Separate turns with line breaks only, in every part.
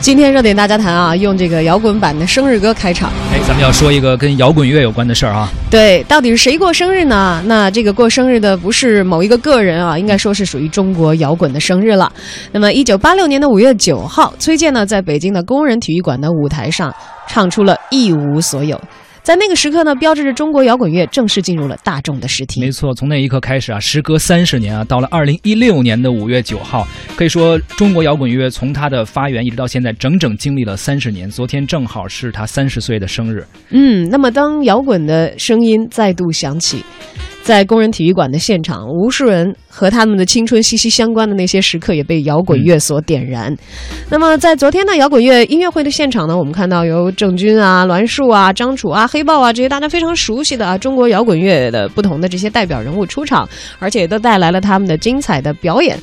今天热点大家谈啊，用这个摇滚版的生日歌开场。
哎，咱们要说一个跟摇滚乐有关的事儿啊。
对，到底是谁过生日呢？那这个过生日的不是某一个个人啊，应该说是属于中国摇滚的生日了。那么，一九八六年的五月九号，崔健呢在北京的工人体育馆的舞台上唱出了《一无所有》。在那个时刻呢，标志着中国摇滚乐正式进入了大众的视听。
没错，从那一刻开始啊，时隔三十年啊，到了二零一六年的五月九号，可以说中国摇滚乐从它的发源一直到现在，整整经历了三十年。昨天正好是他三十岁的生日。
嗯，那么当摇滚的声音再度响起。在工人体育馆的现场，无数人和他们的青春息息相关的那些时刻也被摇滚乐所点燃。那么，在昨天的摇滚乐音乐会的现场呢，我们看到由郑钧啊、栾树啊、张楚啊、黑豹啊这些大家非常熟悉的啊中国摇滚乐的不同的这些代表人物出场，而且都带来了他们的精彩的表演。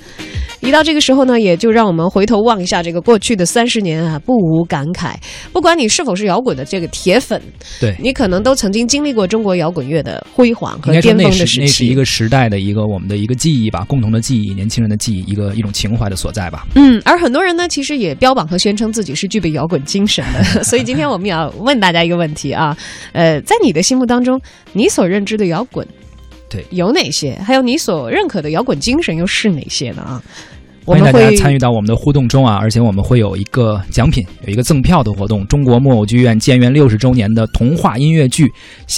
一到这个时候呢，也就让我们回头望一下这个过去的三十年啊，不无感慨。不管你是否是摇滚的这个铁粉，
对
你可能都曾经经历过中国摇滚乐的辉煌和巅峰的时期。
那是一个时代的一个我们的一个记忆吧，共同的记忆，年轻人的记忆，一个一种情怀的所在吧。
嗯，而很多人呢，其实也标榜和宣称自己是具备摇滚精神的。所以今天我们要问大家一个问题啊，呃，在你的心目当中，你所认知的摇滚？
对，
有哪些？还有你所认可的摇滚精神又是哪些呢？啊，
欢迎大家参与到我们的互动中啊！而且我们会有一个奖品，有一个赠票的活动。中国木偶剧院建院六十周年的童话音乐剧，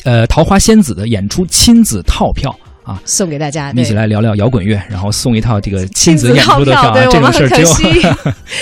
呃，《桃花仙子》的演出亲子套票。啊，
送给大家，
一起来聊聊摇滚乐，然后送一套这个亲
子
演出的票，这种事儿只有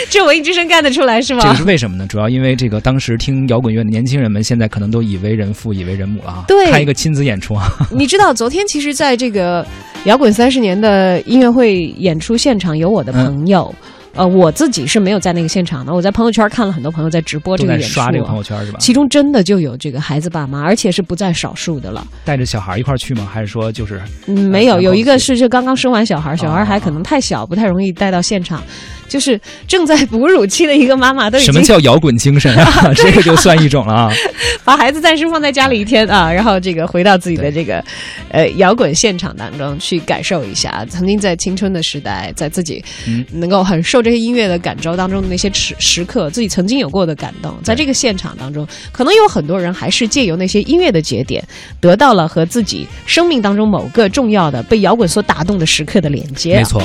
只有文艺之声干得出来是吗？
这个是为什么呢？主要因为这个当时听摇滚乐的年轻人们，现在可能都已为人父，已为人母了啊。
对，
开一个亲子演出啊。
你知道，昨天其实在这个摇滚三十年的音乐会演出现场，有我的朋友。呃，我自己是没有在那个现场的，我在朋友圈看了很多朋友在直播这个演出，
刷这个朋友圈是吧？
其中真的就有这个孩子爸妈，而且是不在少数的了。
带着小孩一块去吗？还是说就是？
嗯，没有，有一个是就刚刚生完小孩，小孩还可能太小，不太容易带到现场。就是正在哺乳期的一个妈妈都已
经什么叫摇滚精神 啊？这个就算一种了啊！
把孩子暂时放在家里一天啊，然后这个回到自己的这个呃摇滚现场当中去感受一下，曾经在青春的时代，在自己能够很受这些音乐的感召当中的那些时时刻，自己曾经有过的感动，在这个现场当中，可能有很多人还是借由那些音乐的节点，得到了和自己生命当中某个重要的被摇滚所打动的时刻的连接。
没错。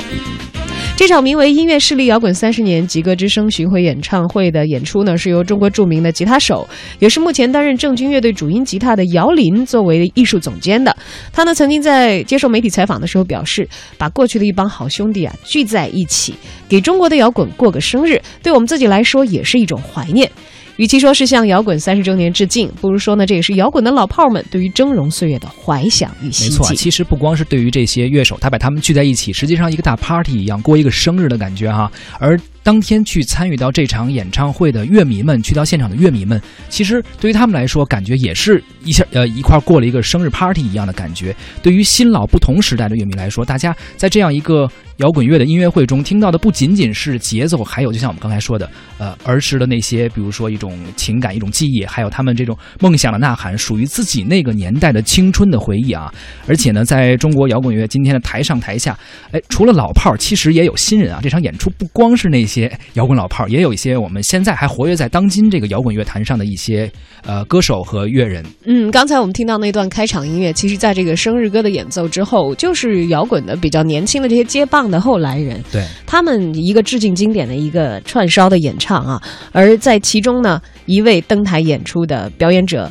这场名为“音乐势力摇滚三十年吉歌之声”巡回演唱会的演出呢，是由中国著名的吉他手，也是目前担任郑钧乐队主音吉他的姚林作为艺术总监的。他呢，曾经在接受媒体采访的时候表示，把过去的一帮好兄弟啊聚在一起，给中国的摇滚过个生日，对我们自己来说也是一种怀念。与其说是向摇滚三十周年致敬，不如说呢，这也是摇滚的老炮们对于峥嵘岁月的怀想与希冀。
没错，其实不光是对于这些乐手，他把他们聚在一起，实际上一个大 party 一样，过一个生日的感觉哈。而当天去参与到这场演唱会的乐迷们，去到现场的乐迷们，其实对于他们来说，感觉也是一下呃一块过了一个生日 party 一样的感觉。对于新老不同时代的乐迷来说，大家在这样一个摇滚乐的音乐会中听到的，不仅仅是节奏，还有就像我们刚才说的，呃儿时的那些，比如说一种情感、一种记忆，还有他们这种梦想的呐喊，属于自己那个年代的青春的回忆啊。而且呢，在中国摇滚乐今天的台上台下，哎，除了老炮儿，其实也有新人啊。这场演出不光是那些。摇滚老炮儿，也有一些我们现在还活跃在当今这个摇滚乐坛上的一些呃歌手和乐人。
嗯，刚才我们听到那段开场音乐，其实在这个生日歌的演奏之后，就是摇滚的比较年轻的这些接棒的后来人，
对
他们一个致敬经典的一个串烧的演唱啊。而在其中呢，一位登台演出的表演者，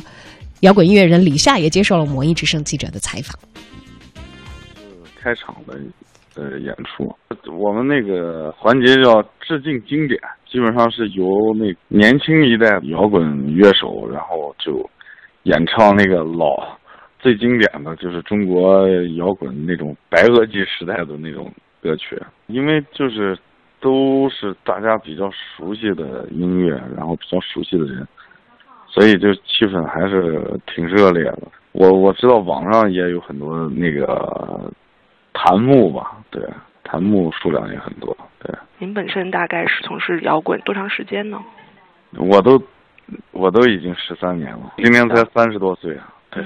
摇滚音乐人李夏也接受了《魔音之声》记者的采访。
开场的。呃，演出，我们那个环节叫致敬经典，基本上是由那年轻一代摇滚乐手，然后就演唱那个老最经典的就是中国摇滚那种白垩纪时代的那种歌曲，因为就是都是大家比较熟悉的音乐，然后比较熟悉的人，所以就气氛还是挺热烈的。我我知道网上也有很多那个。弹幕吧，对，弹幕数量也很多，对。
您本身大概是从事摇滚多长时间呢？
我都，我都已经十三年了，今年才三十多岁啊，对。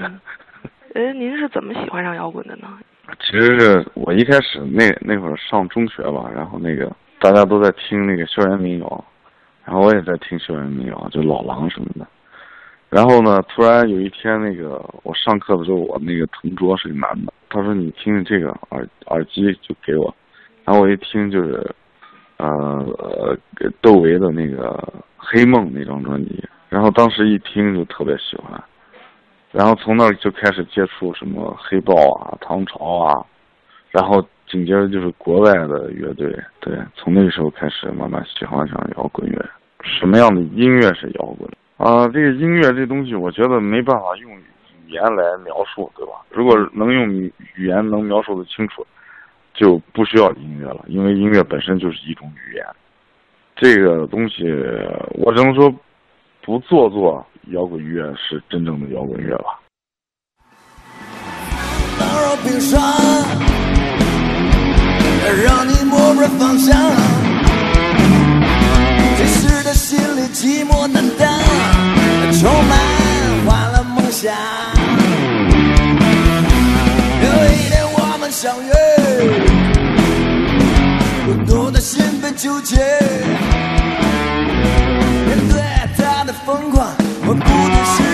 哎，您是怎么喜欢上摇滚的呢？
其实是我一开始那那会儿上中学吧，然后那个大家都在听那个校园民谣，然后我也在听校园民谣，就老狼什么的。然后呢，突然有一天，那个我上课的时候，我那个同桌是个男的，他说：“你听听这个耳耳机，就给我。”然后我一听就是，呃呃，窦唯的那个《黑梦》那张专辑。然后当时一听就特别喜欢，然后从那儿就开始接触什么黑豹啊、唐朝啊，然后紧接着就是国外的乐队。对，从那个时候开始慢慢喜欢上摇滚乐。什么样的音乐是摇滚？啊，这个音乐这东西，我觉得没办法用语言来描述，对吧？如果能用语言能描述的清楚，就不需要音乐了，因为音乐本身就是一种语言。这个东西，我只能说，不做作摇滚乐是真正的摇滚乐吧。让你摸不着方向。的心里寂寞难当，充满欢乐梦想。有一天我们相遇，孤独的心被纠结。疯狂，我不知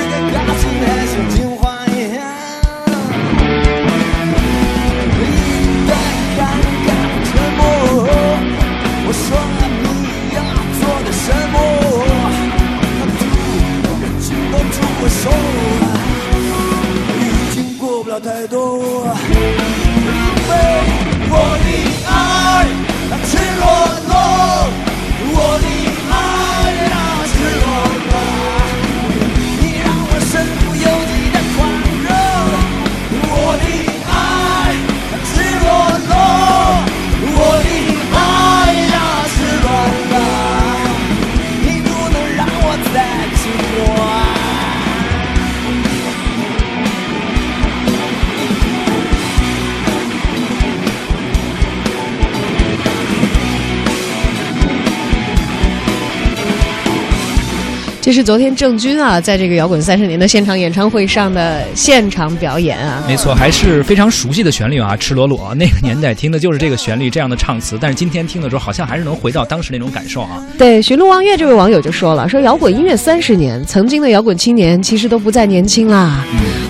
这是昨天郑钧啊，在这个摇滚三十年的现场演唱会上的现场表演啊，
没错，还是非常熟悉的旋律啊，赤裸裸，那个年代听的就是这个旋律，这样的唱词，但是今天听的时候，好像还是能回到当时那种感受啊。
对，寻路望月这位网友就说了，说摇滚音乐三十年，曾经的摇滚青年其实都不再年轻啦。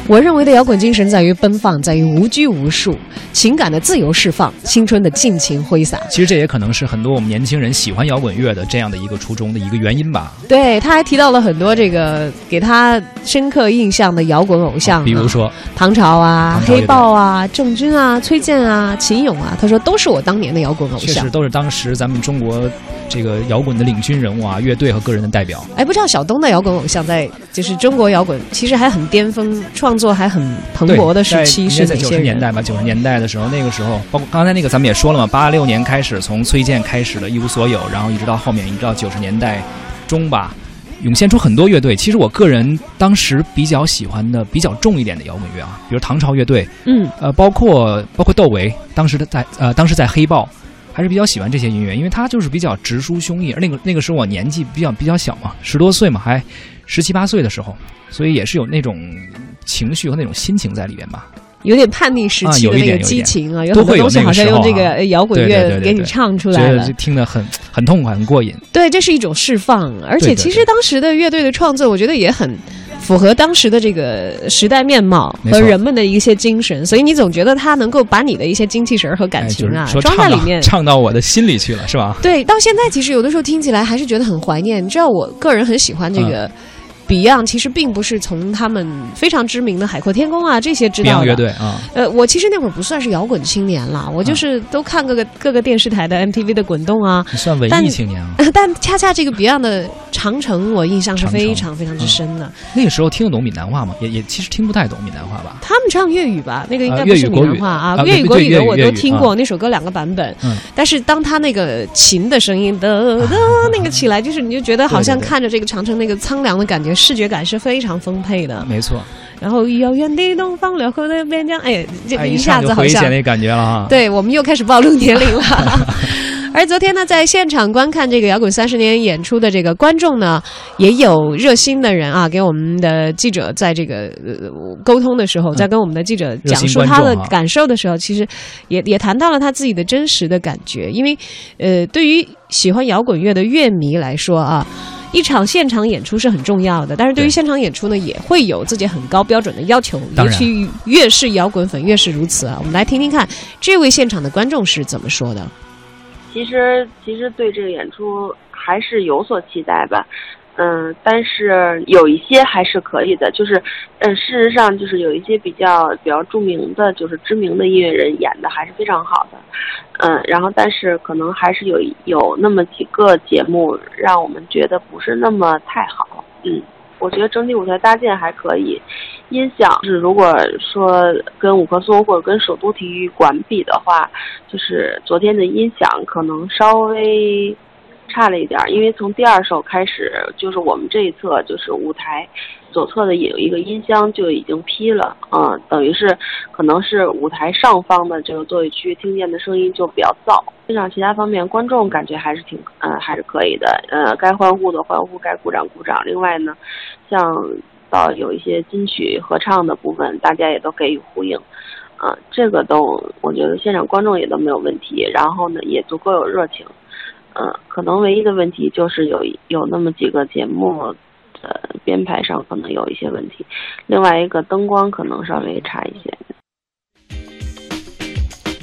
我认为的摇滚精神在于奔放，在于无拘无束，情感的自由释放，青春的尽情挥洒。
其实这也可能是很多我们年轻人喜欢摇滚乐的这样的一个初衷的一个原因吧。
对，他还提到。到了很多这个给他深刻印象的摇滚偶像，
比如说
唐朝啊、黑豹啊、郑钧啊、崔健啊、秦勇啊，他说都是我当年的摇滚偶像，
确实都是当时咱们中国这个摇滚的领军人物啊，乐队和个人的代表。
哎，不知道小东的摇滚偶像在就是中国摇滚其实还很巅峰，创作还很蓬勃的时期是
在九十年代吧？九十年代的时候，那个时候包括刚才那个咱们也说了嘛，八六年开始从崔健开始的一无所有，然后一直到后面一直到九十年代中吧。涌现出很多乐队，其实我个人当时比较喜欢的比较重一点的摇滚乐啊，比如唐朝乐队，
嗯，
呃，包括包括窦唯，当时的在呃，当时在黑豹，还是比较喜欢这些音乐，因为他就是比较直抒胸臆，而那个那个时候我年纪比较比较小嘛，十多岁嘛，还十七八岁的时候，所以也是有那种情绪和那种心情在里边吧。
有点叛逆时期的那个激情啊，有很多东西好像用这个摇滚乐给你唱出来了，
听得很很痛快，很过瘾。
对，这是一种释放，而且其实当时的乐队的创作，我觉得也很符合当时的这个时代面貌和人们的一些精神，所以你总觉得他能够把你的一些精气神和感情啊装在里面，
唱到我的心里去了，是吧？
对，到现在其实有的时候听起来还是觉得很怀念。你知道，我个人很喜欢这个。Beyond 其实并不是从他们非常知名的海阔天空啊这些知道的
乐队啊。
呃，我其实那会儿不算是摇滚青年了，我就是都看各个各个电视台的 MTV 的滚动啊。
你算文艺青年啊？
但恰恰这个 Beyond 的长城，我印象是非常非常之深的。
那个时候听得懂闽南话吗？也也其实听不太懂闽南话吧？
他们唱粤语吧？那个应该不是闽南话啊。粤语国语的我都听过，那首歌两个版本。
嗯。
但是当他那个琴的声音的的 那个起来，就是你就觉得好像看着这个长城那个苍凉的感觉，视觉感是非。常丰沛的，
没错。
然后遥远的东方，辽阔的边疆，哎，这一下子好像
那感觉了哈。
对我们又开始暴露年龄了。而昨天呢，在现场观看这个摇滚三十年演出的这个观众呢，也有热心的人啊，给我们的记者在这个呃沟通的时候，在跟我们的记者讲述他的感受的时候，其实也也谈到了他自己的真实的感觉，因为呃，对于喜欢摇滚乐的乐迷来说啊。一场现场演出是很重要的，但是对于现场演出呢，也会有自己很高标准的要求，尤其越是摇滚粉越是如此啊。我们来听听看这位现场的观众是怎么说的。
其实，其实对这个演出还是有所期待吧。嗯，但是有一些还是可以的，就是，嗯，事实上就是有一些比较比较著名的，就是知名的音乐人演的还是非常好的，嗯，然后但是可能还是有有那么几个节目让我们觉得不是那么太好，嗯，我觉得整体舞台搭建还可以，音响是如果说跟五棵松或者跟首都体育馆比的话，就是昨天的音响可能稍微。差了一点，因为从第二首开始，就是我们这一侧就是舞台左侧的有一个音箱就已经劈了，嗯，等于是可能是舞台上方的这个座位区听见的声音就比较噪。现场其他方面，观众感觉还是挺，嗯，还是可以的，呃，该欢呼的欢呼，该鼓掌鼓掌。另外呢，像到有一些金曲合唱的部分，大家也都给予呼应，啊，这个都我觉得现场观众也都没有问题，然后呢也足够有热情。嗯，可能唯一的问题就是有有那么几个节目的编排上可能有一些问题，另外一个灯光可能稍微差一些。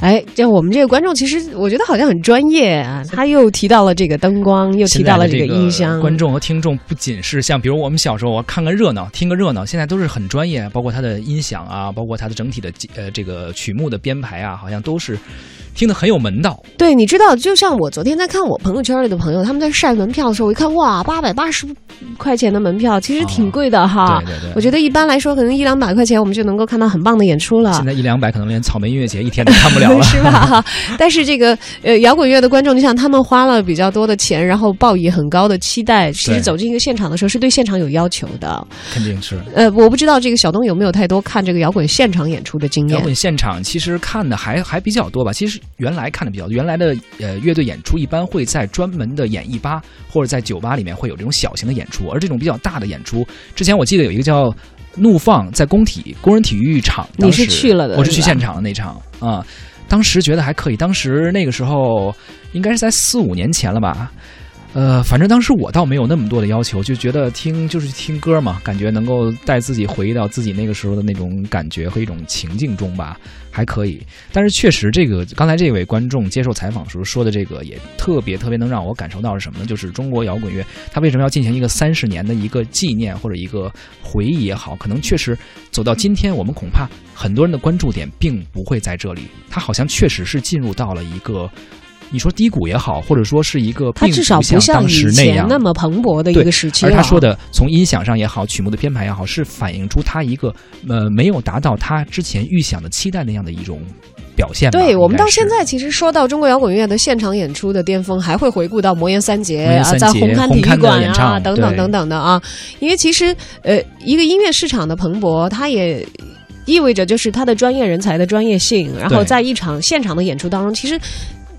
哎，这我们这个观众，其实我觉得好像很专业啊。他又提到了这个灯光，又提到了这个音箱。
观众和听众不仅是像，比如我们小时候我看个热闹，听个热闹，现在都是很专业，包括他的音响啊，包括他的整体的呃这个曲目的编排啊，好像都是。听得很有门道。
对，你知道，就像我昨天在看我朋友圈里的朋友，他们在晒门票的时候，我一看，哇，八百八十块钱的门票，其实挺贵的哈。
对对对。
我觉得一般来说，可能一两百块钱，我们就能够看到很棒的演出了。
现在一两百，可能连草莓音乐节一天都看不了了，
是吧？但是这个呃，摇滚乐的观众，你想，他们花了比较多的钱，然后抱以很高的期待，其实走进一个现场的时候，是对现场有要求的。
肯定是。
呃，我不知道这个小东有没有太多看这个摇滚现场演出的经验。
摇滚现场其实看的还还比较多吧。其实原来看的比较。原来的呃乐队演出一般会在专门的演艺吧或者在酒吧里面会有这种小型的演出，而这种比较大的演出，之前我记得有一个叫怒放在工体工人体育场，
你是去了的，
我是去现场的那场啊，当时觉得还可以，当时那个时候应该是在四五年前了吧。呃，反正当时我倒没有那么多的要求，就觉得听就是听歌嘛，感觉能够带自己回忆到自己那个时候的那种感觉和一种情境中吧，还可以。但是确实，这个刚才这位观众接受采访时候说的这个，也特别特别能让我感受到是什么呢？就是中国摇滚乐，它为什么要进行一个三十年的一个纪念或者一个回忆也好，可能确实走到今天，我们恐怕很多人的关注点并不会在这里，它好像确实是进入到了一个。你说低谷也好，或者说是一个，
它至少不像以前那么蓬勃的一个时期
而他说的，从音响上也好，曲目的编排也好，是反映出他一个呃没有达到他之前预想的期待那样的一种表现。
对我们到现在其实说到中国摇滚乐的现场演出的巅峰，还会回顾到魔岩三杰啊，在红
磡
体育馆啊等等等等的啊，因为其实呃一个音乐市场的蓬勃，它也意味着就是他的专业人才的专业性，然后在一场现场的演出当中，其实。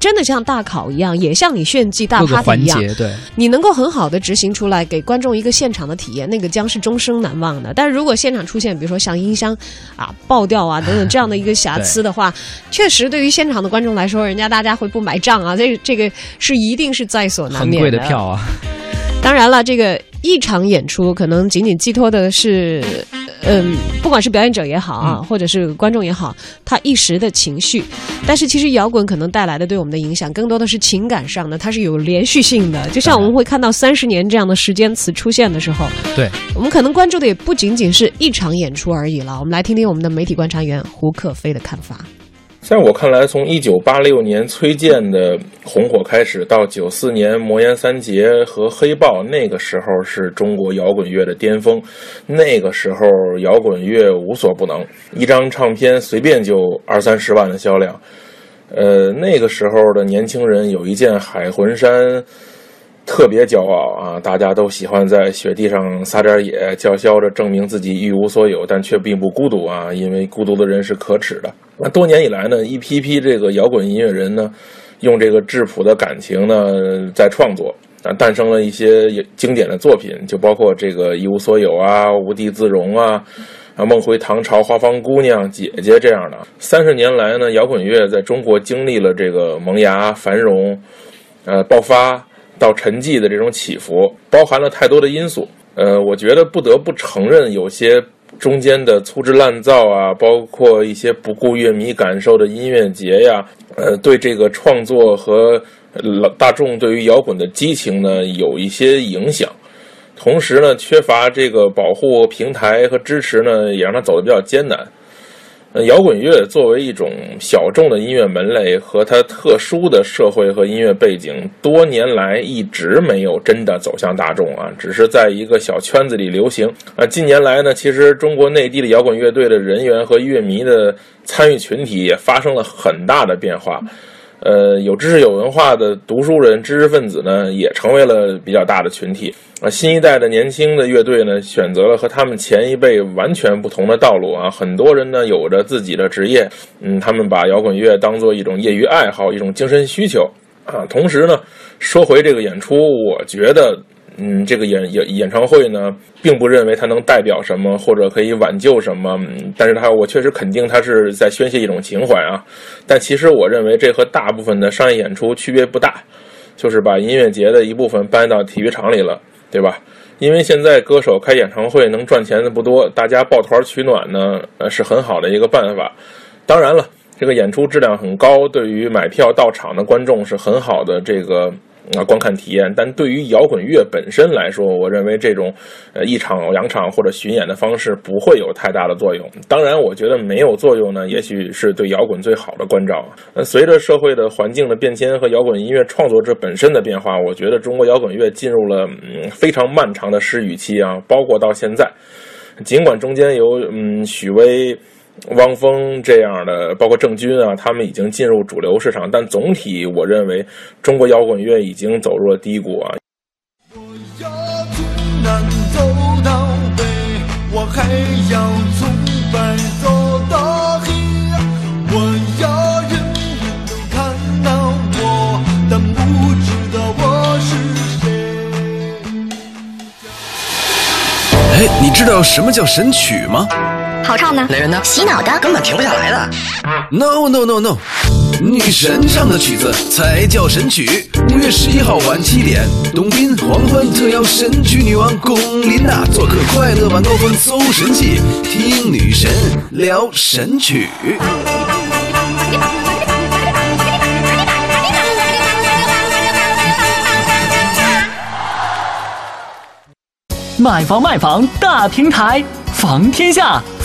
真的像大考一样，也像你炫技大 party 一样，
对，
你能够很好的执行出来，给观众一个现场的体验，那个将是终生难忘的。但是如果现场出现，比如说像音箱啊爆掉啊等等这样的一个瑕疵的话，确实对于现场的观众来说，人家大家会不买账啊，这这个是一定是在所难免
的。很贵的票啊！
当然了，这个一场演出可能仅仅寄托的是。嗯，不管是表演者也好啊，或者是观众也好，他一时的情绪，但是其实摇滚可能带来的对我们的影响，更多的是情感上的，它是有连续性的。就像我们会看到三十年这样的时间词出现的时候，
对
我们可能关注的也不仅仅是一场演出而已了。我们来听听我们的媒体观察员胡克飞的看法。
在我看来，从一九八六年崔健的红火开始，到九四年魔岩三杰和黑豹，那个时候是中国摇滚乐的巅峰。那个时候，摇滚乐无所不能，一张唱片随便就二三十万的销量。呃，那个时候的年轻人有一件海魂衫。特别骄傲啊！大家都喜欢在雪地上撒点野，叫嚣着证明自己一无所有，但却并不孤独啊！因为孤独的人是可耻的。那多年以来呢，一批批这个摇滚音乐人呢，用这个质朴的感情呢在创作啊，诞生了一些经典的作品，就包括这个一无所有啊、无地自容啊。啊，梦回唐朝，花房姑娘，姐姐这样的。三十年来呢，摇滚乐在中国经历了这个萌芽、繁荣，呃，爆发到沉寂的这种起伏，包含了太多的因素。呃，我觉得不得不承认，有些中间的粗制滥造啊，包括一些不顾乐迷感受的音乐节呀，呃，对这个创作和老大众对于摇滚的激情呢，有一些影响。同时呢，缺乏这个保护平台和支持呢，也让他走得比较艰难。摇滚乐作为一种小众的音乐门类，和它特殊的社会和音乐背景，多年来一直没有真的走向大众啊，只是在一个小圈子里流行。啊，近年来呢，其实中国内地的摇滚乐队的人员和乐迷的参与群体也发生了很大的变化。呃，有知识有文化的读书人、知识分子呢，也成为了比较大的群体啊。新一代的年轻的乐队呢，选择了和他们前一辈完全不同的道路啊。很多人呢，有着自己的职业，嗯，他们把摇滚乐当做一种业余爱好，一种精神需求啊。同时呢，说回这个演出，我觉得。嗯，这个演演演唱会呢，并不认为它能代表什么，或者可以挽救什么。但是它，我确实肯定它是在宣泄一种情怀啊。但其实我认为这和大部分的商业演出区别不大，就是把音乐节的一部分搬到体育场里了，对吧？因为现在歌手开演唱会能赚钱的不多，大家抱团取暖呢，呃，是很好的一个办法。当然了，这个演出质量很高，对于买票到场的观众是很好的这个。啊，观看体验，但对于摇滚乐本身来说，我认为这种呃一场两场或者巡演的方式不会有太大的作用。当然，我觉得没有作用呢，也许是对摇滚最好的关照。那随着社会的环境的变迁和摇滚音乐创作者本身的变化，我觉得中国摇滚乐进入了嗯非常漫长的失语期啊，包括到现在，尽管中间有嗯许巍。汪峰这样的，包括郑钧啊，他们已经进入主流市场，但总体我认为中国摇滚乐已经走入了低谷啊。我要从南走到北，我还要从白走到黑，我要人人都看到我，但不知道我是谁。哎，你知道什么叫神曲吗？好唱呢，雷人呢，洗脑的，根本停不下来的。No No No No，女神唱的曲子才叫神曲。五月十一号晚七点，董斌黄昏特邀神曲女王龚琳娜做客快乐晚高峰，搜神器，听女神聊神曲。买房卖房大平台，房天下。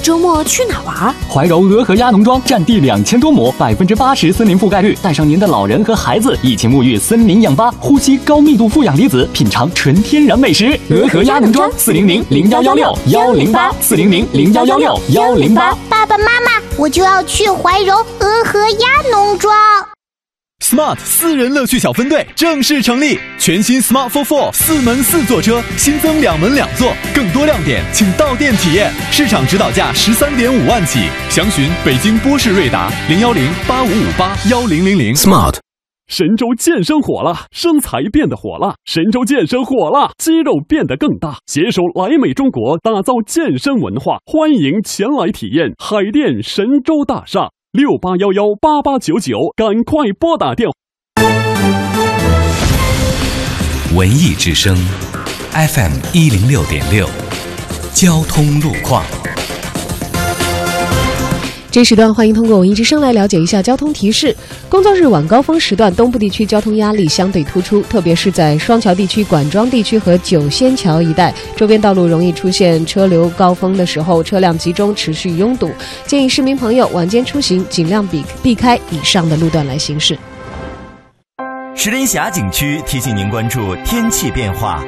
周末去哪玩？怀柔鹅和鸭农庄占地两千多亩，百分之八十森林覆盖率，带上您的老人和孩子，一起沐浴森林氧吧，呼吸高密度负氧离子，品尝纯天然美食。鹅和鸭农庄四零零零幺幺六幺零八四零零零幺幺六幺零八。爸爸妈妈，我就要去怀柔鹅和鸭农庄。Smart 私人乐趣小分队正式成立，全新 Smart for Four 四门四座车新增两门两座，更多亮点请到店体验。市场指导价十三点五万起，详询北京波士瑞达零幺零八五五八幺零零零。Smart 神州健身火了，身材变得火了，神州健身火了，肌肉变得更大。携手莱美中国，打造健身文化，欢迎前来体验海淀神州大厦。六八幺幺八八九九，赶快拨打电话。文艺之声，FM 一零六点六，交通路况。这时段欢迎通过文艺之声来了解一下交通提示。工作日晚高峰时段，东部地区交通压力相对突出，特别是在双桥地区、管庄地区和九仙桥一带，周边道路容易出现车流高峰的时候，车辆集中，持续拥堵。建议市民朋友晚间出行尽量避避开以上的路段来行驶。石林峡景区提醒您关注天气变化。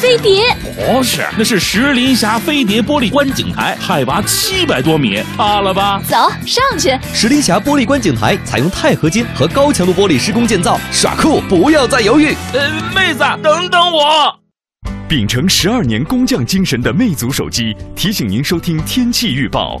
飞碟。
不是，那是石林峡飞碟玻璃观景台，海拔七百多米，怕了吧？
走上去。
石林峡玻璃观景台采用钛合金和高强度玻璃施工建造，耍酷不要再犹豫。
呃，妹子，等等我。
秉承十二年工匠精神的魅族手机提醒您收听天气预报。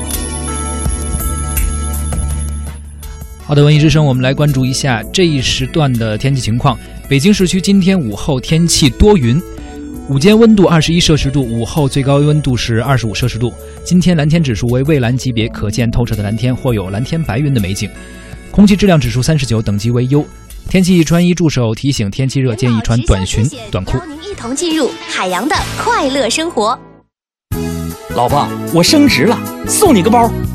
好的，文艺之声，我们来关注一下这一时段的天气情况。北京市区今天午后天气多云，午间温度二十一摄氏度，午后最高温度是二十五摄氏度。今天蓝天指数为蔚蓝级别，可见透彻的蓝天或有蓝天白云的美景。空气质量指数三十九，等级为优。天气穿衣助手提醒：天气热，建议穿短裙、短裤。
您一同进入海洋的快乐生活。
老婆，我升职了，送你个包。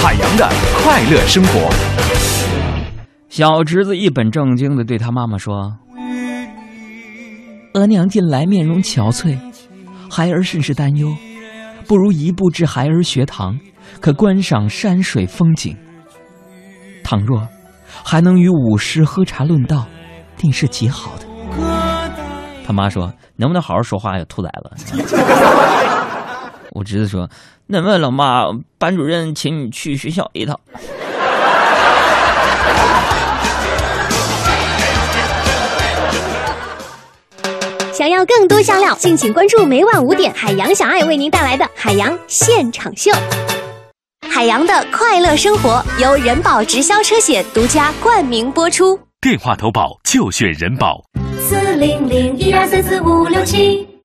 海洋的快乐生活。
小侄子一本正经的对他妈妈说：“额娘近来面容憔悴，孩儿甚是担忧，不如移步至孩儿学堂，可观赏山水风景。倘若还能与武师喝茶论道，定是极好的。”他妈说：“能不能好好说话呀，兔崽子！”我侄子说：“那么老妈，班主任请你去学校一趟。”
想要更多香料，敬请关注每晚五点海洋小爱为您带来的海洋现场秀。海洋的快乐生活由人保直销车险独家冠名播出。
电话投保就选人保。
四零零一二三四五六七。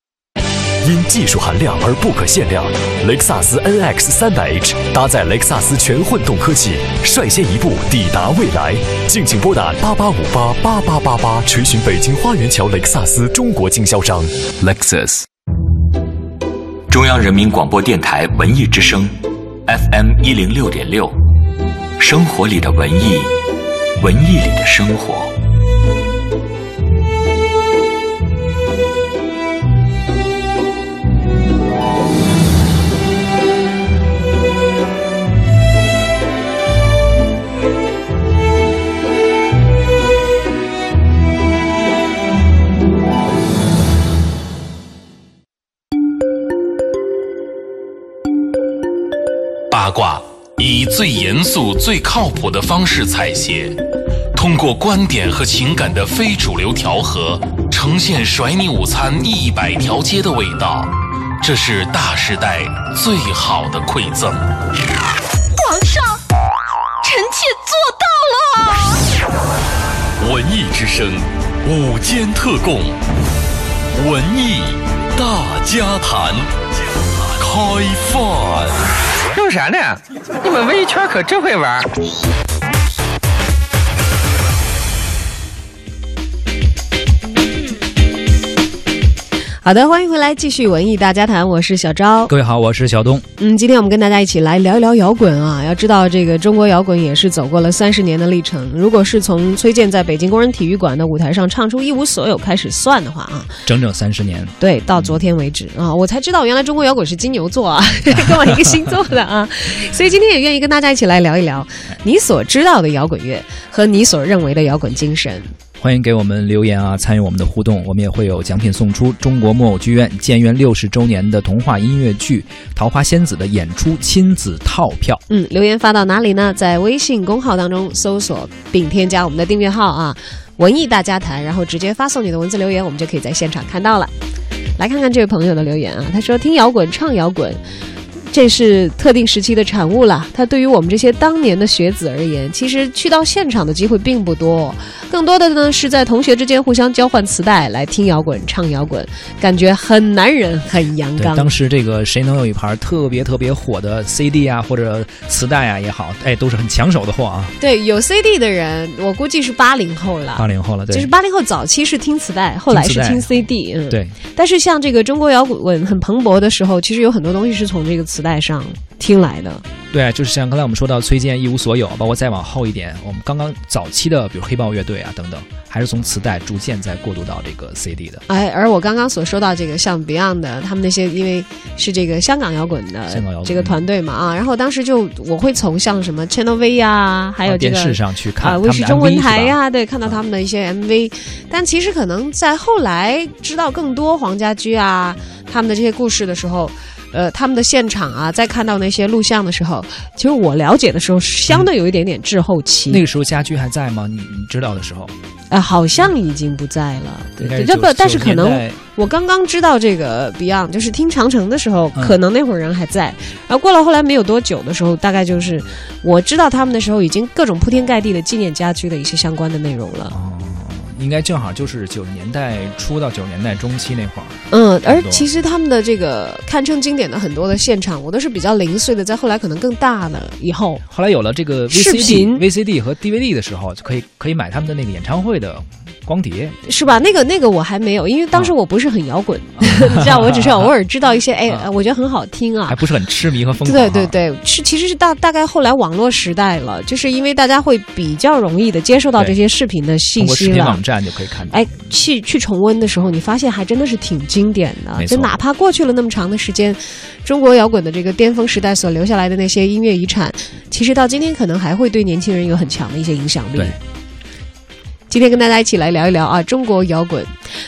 因技术含量而不可限量，雷克萨斯 NX 三百 H 搭载雷克萨斯全混动科技，率先一步抵达未来。敬请拨打八八五八八八八八，垂询北京花园桥雷克萨斯中国经销商。Lexus。
中央人民广播电台文艺之声，FM 一零六点六，生活里的文艺，文艺里的生活。
最严肃、最靠谱的方式采写，通过观点和情感的非主流调和，呈现甩你午餐一百条街的味道。这是大时代最好的馈赠。
皇上，臣妾做到了。
文艺之声，午间特供，文艺大家谈，开饭。
弄啥呢？你们文艺圈可真会玩。
好的，欢迎回来，继续文艺大家谈，我是小昭。
各位好，我是小东。
嗯，今天我们跟大家一起来聊一聊摇滚啊。要知道，这个中国摇滚也是走过了三十年的历程。如果是从崔健在北京工人体育馆的舞台上唱出一无所有开始算的话啊，
整整三十年。
对，到昨天为止啊，我才知道原来中国摇滚是金牛座啊，跟我一个星座的啊。所以今天也愿意跟大家一起来聊一聊你所知道的摇滚乐和你所认为的摇滚精神。
欢迎给我们留言啊，参与我们的互动，我们也会有奖品送出。中国木偶剧院建院六十周年的童话音乐剧《桃花仙子》的演出亲子套票。
嗯，留言发到哪里呢？在微信公号当中搜索并添加我们的订阅号啊，文艺大家谈，然后直接发送你的文字留言，我们就可以在现场看到了。来看看这位朋友的留言啊，他说听摇滚唱摇滚。这是特定时期的产物了。它对于我们这些当年的学子而言，其实去到现场的机会并不多，更多的呢是在同学之间互相交换磁带来听摇滚、唱摇滚，感觉很男人、很阳
对，
刚。
当时这个谁能有一盘特别特别火的 CD 啊，或者磁带啊也好，哎，都是很抢手的货啊。
对有 CD 的人，我估计是八零后了。
八零后了，对，
就是八零后早期是听磁带，后来是听 CD，嗯，
对。
但是像这个中国摇滚很蓬勃的时候，其实有很多东西是从这个磁带上听来的。
对，就是像刚才我们说到崔健一无所有，包括再往后一点，我们刚刚早期的，比如黑豹乐队啊等等，还是从磁带逐渐在过渡到这个 CD 的。
哎，而我刚刚所说到这个像 Beyond 的，他们那些因为是这个香港摇滚的这个团队嘛啊，然后当时就我会从像什么 Channel V 呀、还有这个、
啊电视上去看
啊，卫视中文台呀、对，看到他们的一些 MV，但其实可能在后来知道更多黄家驹啊他们的这些故事的时候。呃，他们的现场啊，在看到那些录像的时候，其实我了解的时候，相对有一点点滞后期。
那个时候家驹还在吗？你你知道的时候，
呃，好像已经不在了。这不，但是可能我刚刚知道这个 Beyond，就是听长城的时候，
嗯
可能那会儿人还在。然后过了后来没有多久的时候，大概就是我知道他们的时候，已经各种铺天盖地的纪念家居的一些相关的内容了。
应该正好就是九十年代初到九十年代中期那会儿。
嗯，而其实他们的这个堪称经典的很多的现场，我都是比较零碎的，在后来可能更大了以后。
后来有了这个
视
VCD、
频
VCD 和 DVD 的时候，就可以可以买他们的那个演唱会的光碟。
是吧？那个那个我还没有，因为当时
啊
我不是很摇滚，你知道，我只是 偶尔知道一些，哎，呃我觉得很好听啊
还。不是很痴迷和疯狂。
对对对，是其实是大大概后来网络时代了，就是因为大家会比较容易的接受到这些视频的信息了
频网。站就可以看到。
哎，去去重温的时候，你发现还真的是挺经典的。就哪怕过去了那么长的时间，中国摇滚的这个巅峰时代所留下来的那些音乐遗产，其实到今天可能还会对年轻人有很强的一些影响力。
对。
今天跟大家一起来聊一聊啊，中国摇滚。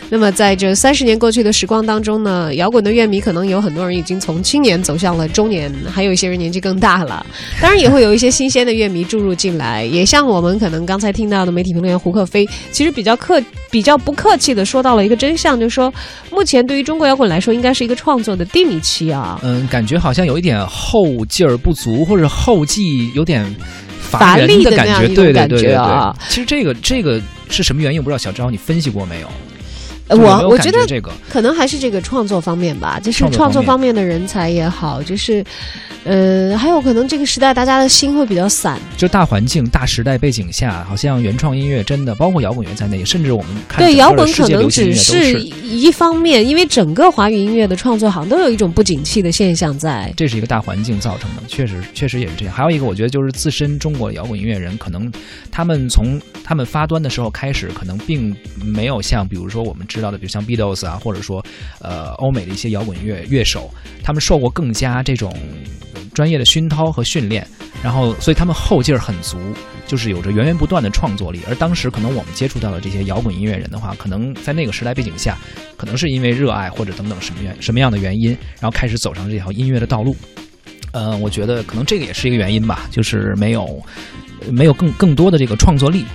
那么在这三十年过去的时光当中呢，摇滚的乐迷可能有很多人已经从青年走向了中年，还有一些人年纪更大了。当然也会有一些新鲜的乐迷注入进来，也像我们可能刚才听到的媒体评论员胡克飞，其实比较客、比较不客气的说到了一个真相，就是说目前对于中国摇滚来说，应该是一个创作的低迷期啊。
嗯，感觉好像有一点后劲儿不足，或者后继有点
乏力的
感觉。对对
感觉
对对对
啊。
其实这个这个是什么原因？我不知道小张你分析过没有？
我我觉得
这个
可能还是这个创作方面吧，就是
创作方
方面的人才也好，就是，呃，还有可能这个时代大家的心会比较散，
就大环境、大时代背景下，好像原创音乐真的包括摇滚乐在内，甚至我们看
对摇滚可能只
是
一方面，因为整个华语音乐的创作好像都有一种不景气的现象在。
这是一个大环境造成的，确实确实也是这样。还有一个，我觉得就是自身中国摇滚音乐人，可能他们从他们发端的时候开始，可能并没有像比如说我们知道的，比如像 Beatles 啊，或者说呃欧美的一些摇滚乐乐手，他们受过更加这种专业的熏陶和训练，然后所以他们后劲儿很足，就是有着源源不断的创作力。而当时可能我们接触到的这些摇滚音乐人的话，可能在那个时代背景下，可能是因为热爱或者等等什么原什么样的原因，然后开始走上这条音乐的道路。呃，我觉得可能这个也是一个原因吧，就是没有没有更更多的这个创作力。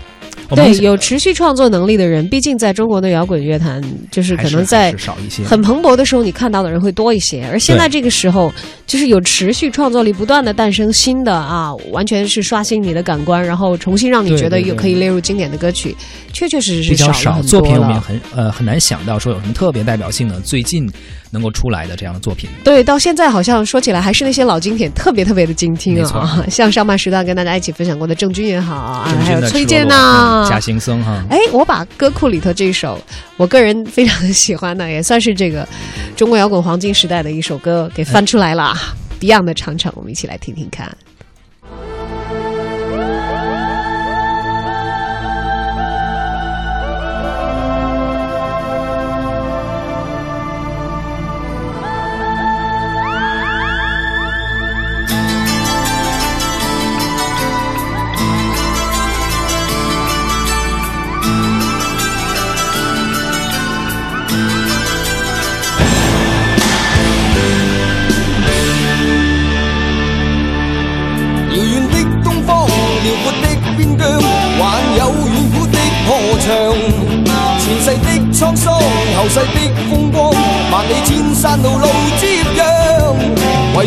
对，有持续创作能力的人，毕竟在中国的摇滚乐坛，就是可能在
少一些
很蓬勃的时候，你看到的人会多一些。而现在这个时候，就是有持续创作力，不断的诞生新的啊，完全是刷新你的感官，然后重新让你觉得又可以列入经典的歌曲，确确实实
比较少作品，我们也。很呃很难想到说有什么特别代表性的最近能够出来的这样的作品。
对，到现在好像说起来还是那些老经典，特别特别的精听啊，像上半时段跟大家一起分享过的郑钧也好啊，还有崔健呐、
嗯贾行僧哈，
哎，我把歌库里头这首，我个人非常的喜欢的，也算是这个中国摇滚黄金时代的一首歌，给翻出来了。Beyond 的长城，我们一起来听听看。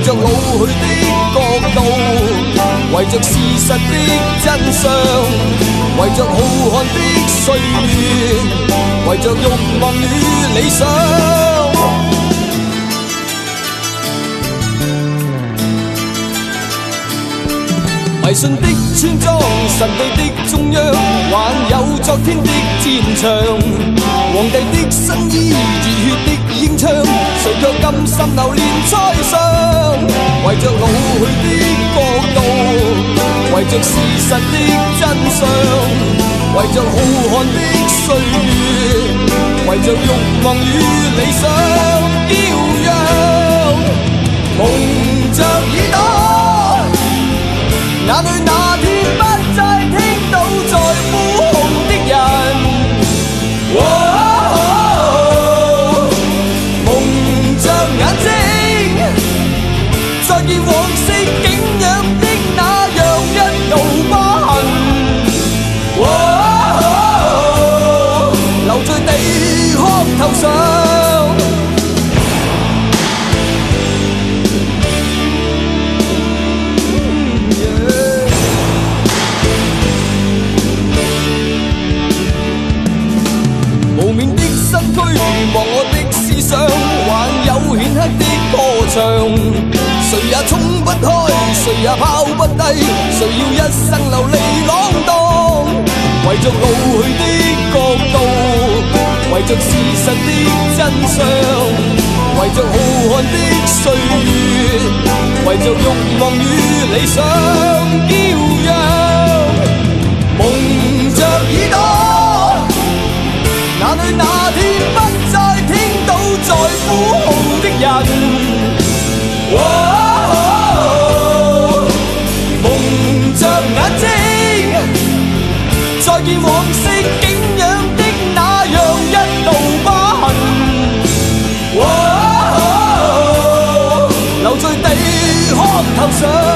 着老去的角度，为着事实的真相，为着浩瀚的岁月，为着欲望与理想。迷信的村庄，神秘的中央，还有昨天的战场。皇帝的新衣，热血的英枪，谁却甘心流连在上？为着老去的国度，为着事实的真相，为着浩瀚的岁月，为着欲望与理想骄阳，哪里那天谁也冲不开，谁也抛不低，谁要一生流离浪荡？为着老去的角度，为着事实的真相，为着浩瀚的岁月，为着欲望与理想飘扬，蒙着耳朵。哪里那天不再聽到在呼號的人？再见往昔景仰的那样一道疤痕。留在地壳头上。